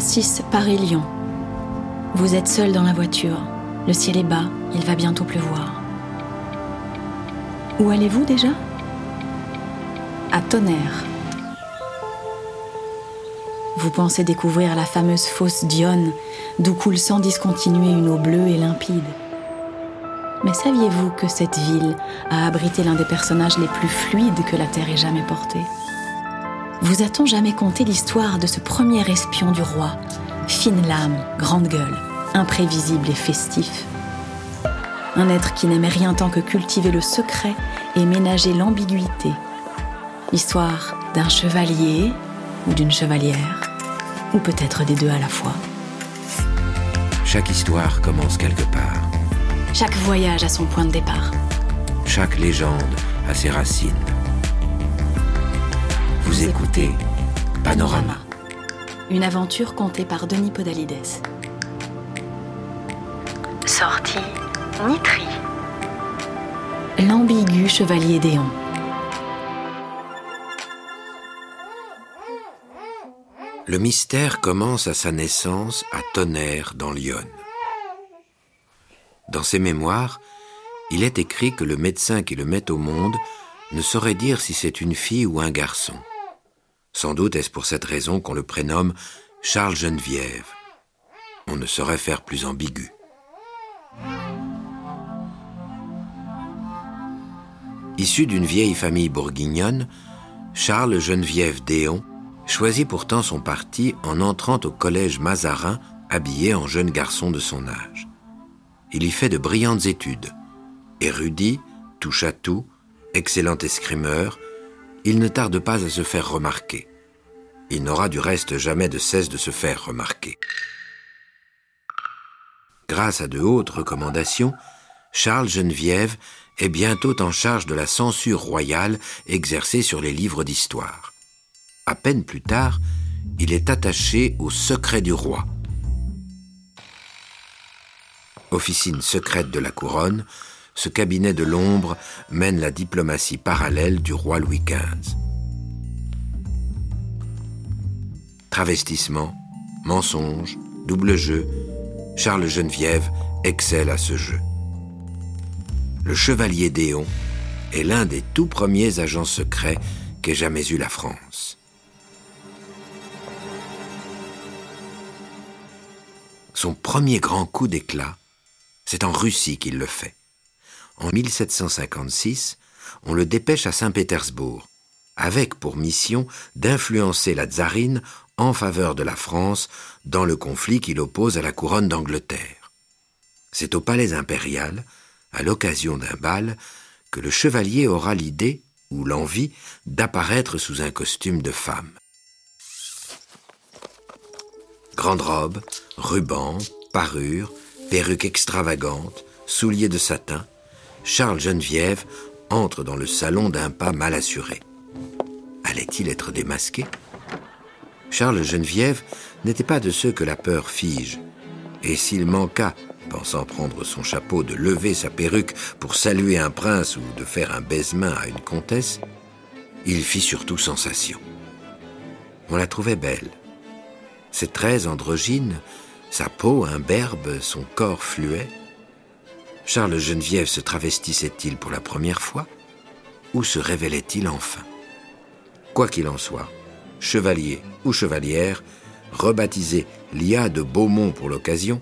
A6 Paris-Lyon. Vous êtes seul dans la voiture. Le ciel est bas, il va bientôt pleuvoir. Où allez-vous déjà? À Tonnerre. Vous pensez découvrir la fameuse fosse d'Yonne, d'où coule sans discontinuer une eau bleue et limpide. Mais saviez-vous que cette ville a abrité l'un des personnages les plus fluides que la Terre ait jamais porté? Vous a-t-on jamais conté l'histoire de ce premier espion du roi? Fine lame, grande gueule, imprévisible et festif. Un être qui n'aimait rien tant que cultiver le secret et ménager l'ambiguïté. L'histoire d'un chevalier ou d'une chevalière, ou peut-être des deux à la fois. Chaque histoire commence quelque part. Chaque voyage a son point de départ. Chaque légende a ses racines. Vous, écoutez Panorama. Une aventure contée par Denis Podalides. Sortie Nitri. L'ambigu chevalier d'Éon. Le mystère commence à sa naissance à Tonnerre dans l'Yonne. Dans ses mémoires, il est écrit que le médecin qui le met au monde ne saurait dire si c'est une fille ou un garçon. Sans doute est-ce pour cette raison qu'on le prénomme Charles Geneviève. On ne saurait faire plus ambigu. Issu d'une vieille famille bourguignonne, Charles Geneviève Déon choisit pourtant son parti en entrant au collège Mazarin habillé en jeune garçon de son âge il y fait de brillantes études. Érudit, touche à tout, excellent escrimeur, il ne tarde pas à se faire remarquer. Il n'aura du reste jamais de cesse de se faire remarquer. Grâce à de hautes recommandations, Charles Geneviève est bientôt en charge de la censure royale exercée sur les livres d'histoire. À peine plus tard, il est attaché au secret du roi, officine secrète de la couronne, ce cabinet de l'ombre mène la diplomatie parallèle du roi Louis XV. Travestissement, mensonge, double jeu, Charles Geneviève excelle à ce jeu. Le chevalier Déon est l'un des tout premiers agents secrets qu'ait jamais eu la France. Son premier grand coup d'éclat c'est en Russie qu'il le fait. En 1756, on le dépêche à Saint-Pétersbourg, avec pour mission d'influencer la tsarine en faveur de la France dans le conflit qui l'oppose à la couronne d'Angleterre. C'est au palais impérial, à l'occasion d'un bal, que le chevalier aura l'idée ou l'envie d'apparaître sous un costume de femme. Grande robe, ruban, parure, perruque extravagante, souliers de satin, Charles Geneviève entre dans le salon d'un pas mal assuré. Allait-il être démasqué? Charles Geneviève n'était pas de ceux que la peur fige, et s'il manqua, pensant prendre son chapeau, de lever sa perruque pour saluer un prince ou de faire un baisement à une comtesse, il fit surtout sensation. On la trouvait belle. Ses traits androgynes sa peau imberbe, son corps fluet. Charles Geneviève se travestissait-il pour la première fois ou se révélait-il enfin? Quoi qu'il en soit, chevalier ou chevalière, rebaptisé Lia de Beaumont pour l'occasion,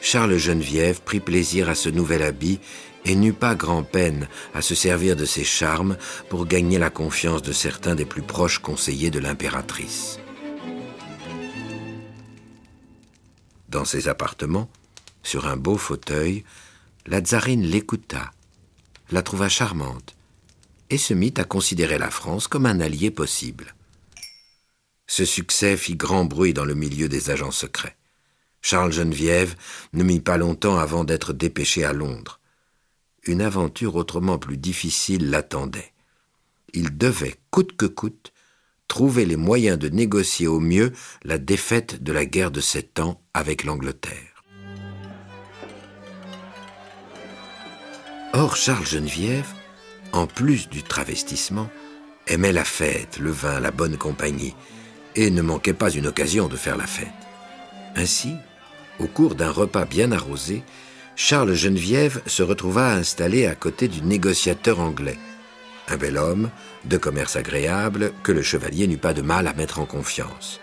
Charles Geneviève prit plaisir à ce nouvel habit et n'eut pas grand-peine à se servir de ses charmes pour gagner la confiance de certains des plus proches conseillers de l'impératrice. Dans ses appartements, sur un beau fauteuil, la tsarine l'écouta, la trouva charmante, et se mit à considérer la France comme un allié possible. Ce succès fit grand bruit dans le milieu des agents secrets. Charles Geneviève ne mit pas longtemps avant d'être dépêché à Londres. Une aventure autrement plus difficile l'attendait. Il devait, coûte que coûte, trouver les moyens de négocier au mieux la défaite de la guerre de sept ans avec l'Angleterre. Or, Charles Geneviève, en plus du travestissement, aimait la fête, le vin, la bonne compagnie, et ne manquait pas une occasion de faire la fête. Ainsi, au cours d'un repas bien arrosé, Charles Geneviève se retrouva installé à côté du négociateur anglais. Un bel homme, de commerce agréable, que le chevalier n'eut pas de mal à mettre en confiance.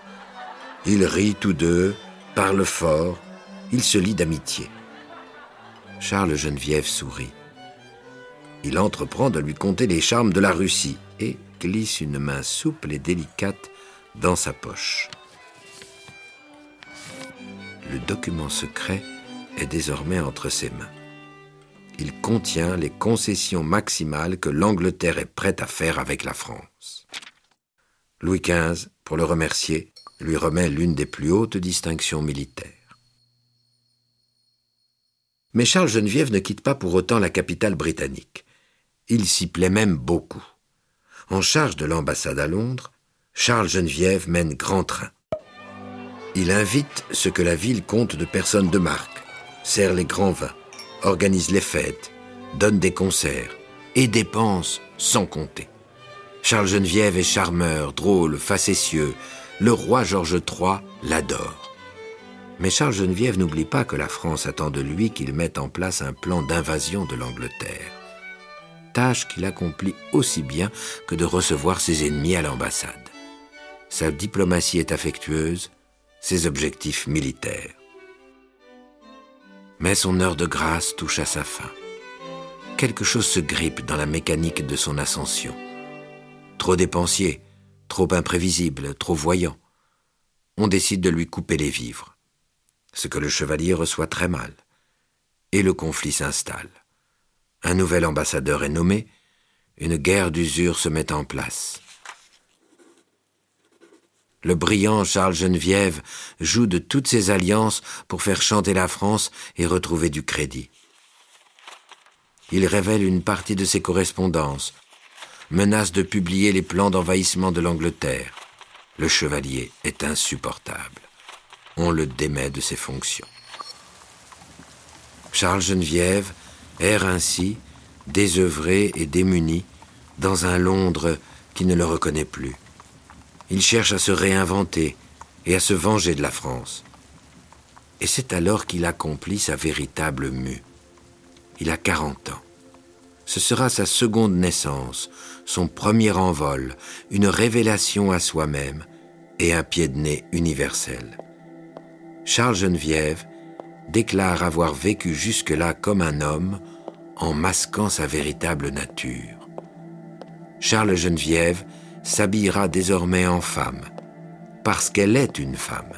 Ils rient tous deux, parlent fort, ils se lient d'amitié. Charles Geneviève sourit. Il entreprend de lui conter les charmes de la Russie et glisse une main souple et délicate dans sa poche. Le document secret est désormais entre ses mains. Il contient les concessions maximales que l'Angleterre est prête à faire avec la France. Louis XV, pour le remercier, lui remet l'une des plus hautes distinctions militaires. Mais Charles Geneviève ne quitte pas pour autant la capitale britannique. Il s'y plaît même beaucoup. En charge de l'ambassade à Londres, Charles Geneviève mène grand train. Il invite ce que la ville compte de personnes de marque, sert les grands vins, organise les fêtes, donne des concerts et dépense sans compter. Charles Geneviève est charmeur, drôle, facétieux. Le roi Georges III l'adore. Mais Charles Geneviève n'oublie pas que la France attend de lui qu'il mette en place un plan d'invasion de l'Angleterre. Tâche qu'il accomplit aussi bien que de recevoir ses ennemis à l'ambassade. Sa diplomatie est affectueuse, ses objectifs militaires. Mais son heure de grâce touche à sa fin. Quelque chose se grippe dans la mécanique de son ascension. Trop dépensier, trop imprévisible, trop voyant. On décide de lui couper les vivres ce que le chevalier reçoit très mal. Et le conflit s'installe. Un nouvel ambassadeur est nommé, une guerre d'usure se met en place. Le brillant Charles Geneviève joue de toutes ses alliances pour faire chanter la France et retrouver du crédit. Il révèle une partie de ses correspondances, menace de publier les plans d'envahissement de l'Angleterre. Le chevalier est insupportable on le démet de ses fonctions. Charles Geneviève erre ainsi, désœuvré et démuni, dans un Londres qui ne le reconnaît plus. Il cherche à se réinventer et à se venger de la France. Et c'est alors qu'il accomplit sa véritable mue. Il a 40 ans. Ce sera sa seconde naissance, son premier envol, une révélation à soi-même et un pied de nez universel. Charles Geneviève déclare avoir vécu jusque-là comme un homme en masquant sa véritable nature. Charles Geneviève s'habillera désormais en femme, parce qu'elle est une femme.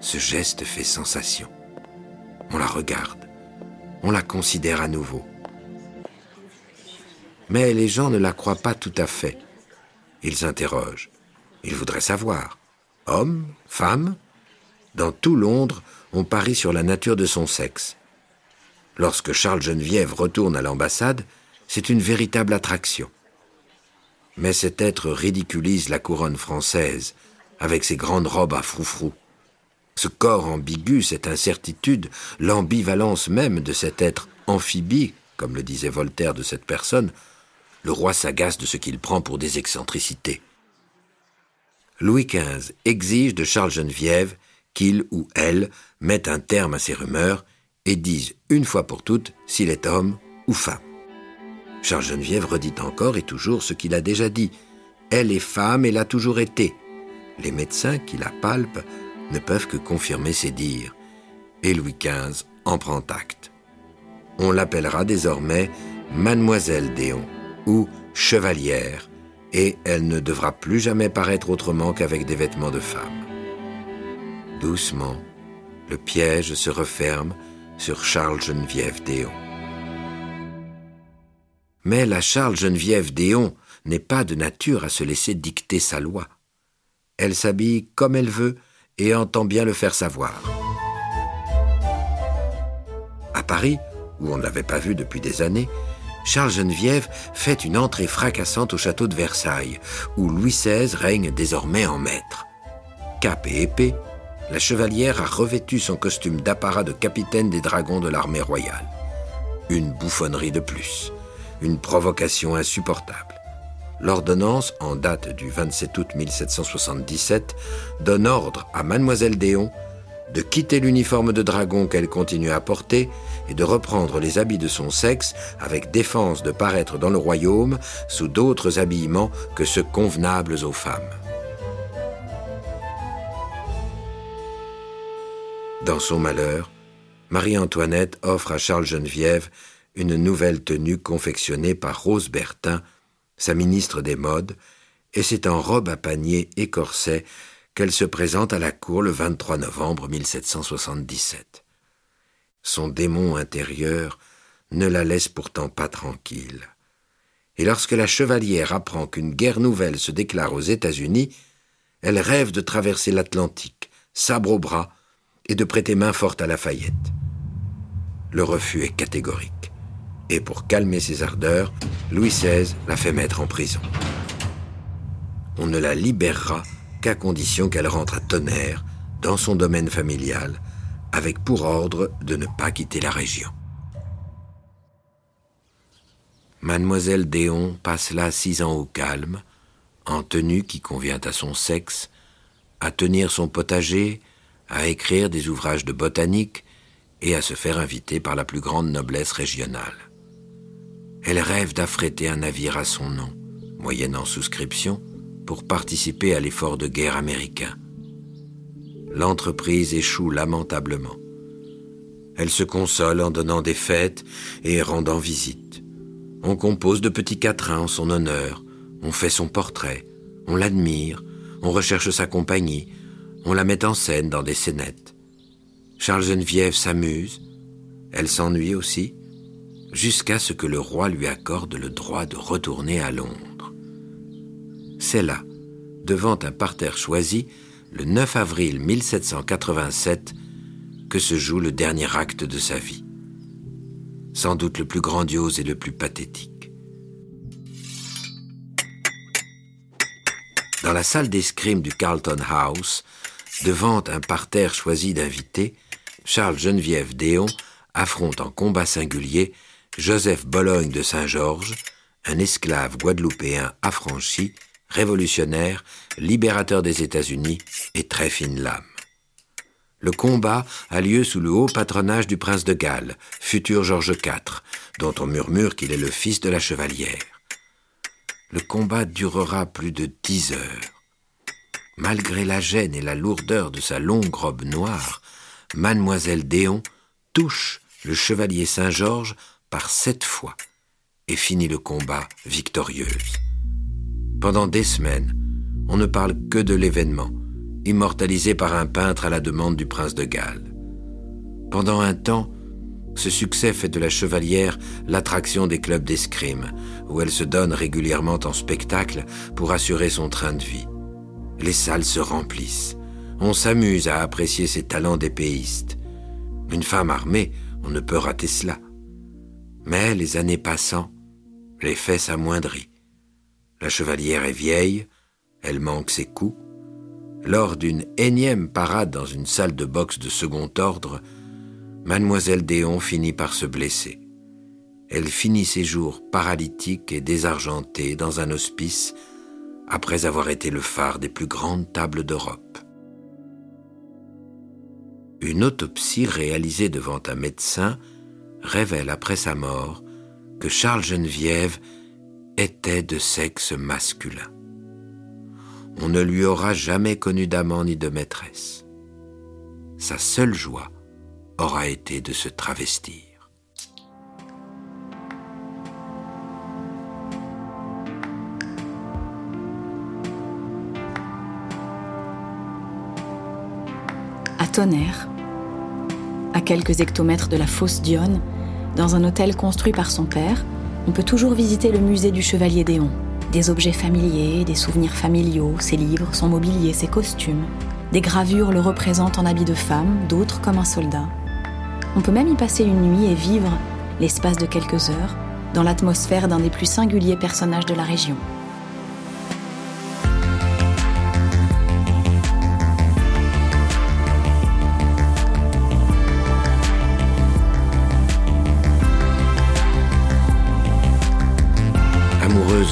Ce geste fait sensation. On la regarde, on la considère à nouveau. Mais les gens ne la croient pas tout à fait. Ils s'interrogent. Ils voudraient savoir. Homme Femme? Dans tout Londres, on parie sur la nature de son sexe. Lorsque Charles Geneviève retourne à l'ambassade, c'est une véritable attraction. Mais cet être ridiculise la couronne française, avec ses grandes robes à froufrou. Ce corps ambigu, cette incertitude, l'ambivalence même de cet être amphibie, comme le disait Voltaire de cette personne, le roi s'agace de ce qu'il prend pour des excentricités. Louis XV exige de Charles Geneviève qu'il ou elle mette un terme à ces rumeurs et dise une fois pour toutes s'il est homme ou femme. Charles Geneviève redit encore et toujours ce qu'il a déjà dit. Elle est femme et l'a toujours été. Les médecins qui la palpent ne peuvent que confirmer ses dires. Et Louis XV en prend acte. On l'appellera désormais Mademoiselle Déon ou Chevalière, et elle ne devra plus jamais paraître autrement qu'avec des vêtements de femme. Doucement, le piège se referme sur Charles Geneviève Déon. Mais la Charles Geneviève Déon n'est pas de nature à se laisser dicter sa loi. Elle s'habille comme elle veut et entend bien le faire savoir. À Paris, où on ne l'avait pas vu depuis des années, Charles Geneviève fait une entrée fracassante au château de Versailles, où Louis XVI règne désormais en maître. Cap et épée, la chevalière a revêtu son costume d'apparat de capitaine des dragons de l'armée royale. Une bouffonnerie de plus, une provocation insupportable. L'ordonnance, en date du 27 août 1777, donne ordre à mademoiselle Déon de quitter l'uniforme de dragon qu'elle continue à porter et de reprendre les habits de son sexe avec défense de paraître dans le royaume sous d'autres habillements que ceux convenables aux femmes. Dans son malheur, Marie-Antoinette offre à Charles Geneviève une nouvelle tenue confectionnée par Rose Bertin, sa ministre des Modes, et c'est en robe à panier et corset qu'elle se présente à la cour le 23 novembre 1777. Son démon intérieur ne la laisse pourtant pas tranquille. Et lorsque la chevalière apprend qu'une guerre nouvelle se déclare aux États-Unis, elle rêve de traverser l'Atlantique, sabre au bras, et de prêter main forte à Lafayette. Le refus est catégorique, et pour calmer ses ardeurs, Louis XVI la fait mettre en prison. On ne la libérera qu'à condition qu'elle rentre à Tonnerre, dans son domaine familial, avec pour ordre de ne pas quitter la région. Mademoiselle Déon passe là six ans au calme, en tenue qui convient à son sexe, à tenir son potager, à écrire des ouvrages de botanique et à se faire inviter par la plus grande noblesse régionale. Elle rêve d'affréter un navire à son nom, moyennant souscription, pour participer à l'effort de guerre américain. L'entreprise échoue lamentablement. Elle se console en donnant des fêtes et rendant visite. On compose de petits quatrains en son honneur, on fait son portrait, on l'admire, on recherche sa compagnie, on la met en scène dans des scénettes. Charles Geneviève s'amuse, elle s'ennuie aussi, jusqu'à ce que le roi lui accorde le droit de retourner à Londres c'est là, devant un parterre choisi, le 9 avril 1787, que se joue le dernier acte de sa vie. Sans doute le plus grandiose et le plus pathétique. Dans la salle d'escrime du Carlton House, devant un parterre choisi d'invités, Charles Geneviève Déon affronte en combat singulier Joseph Bologne de Saint-Georges, un esclave guadeloupéen affranchi révolutionnaire, libérateur des États-Unis et très fine lame. Le combat a lieu sous le haut patronage du prince de Galles, futur George IV, dont on murmure qu'il est le fils de la chevalière. Le combat durera plus de dix heures. Malgré la gêne et la lourdeur de sa longue robe noire, mademoiselle Déon touche le chevalier Saint-Georges par sept fois et finit le combat victorieuse. Pendant des semaines, on ne parle que de l'événement, immortalisé par un peintre à la demande du prince de Galles. Pendant un temps, ce succès fait de la chevalière l'attraction des clubs d'escrime, où elle se donne régulièrement en spectacle pour assurer son train de vie. Les salles se remplissent. On s'amuse à apprécier ses talents d'épéiste. Une femme armée, on ne peut rater cela. Mais les années passant, l'effet s'amoindrit. La chevalière est vieille, elle manque ses coups. Lors d'une énième parade dans une salle de boxe de second ordre, mademoiselle Déon finit par se blesser. Elle finit ses jours paralytique et désargentée dans un hospice après avoir été le phare des plus grandes tables d'Europe. Une autopsie réalisée devant un médecin révèle après sa mort que Charles Geneviève était de sexe masculin. On ne lui aura jamais connu d'amant ni de maîtresse. Sa seule joie aura été de se travestir. Tonnerre, à quelques hectomètres de la fosse d'Yonne, dans un hôtel construit par son père, on peut toujours visiter le musée du Chevalier Déon. Des objets familiers, des souvenirs familiaux, ses livres, son mobilier, ses costumes. Des gravures le représentent en habit de femme, d'autres comme un soldat. On peut même y passer une nuit et vivre, l'espace de quelques heures, dans l'atmosphère d'un des plus singuliers personnages de la région.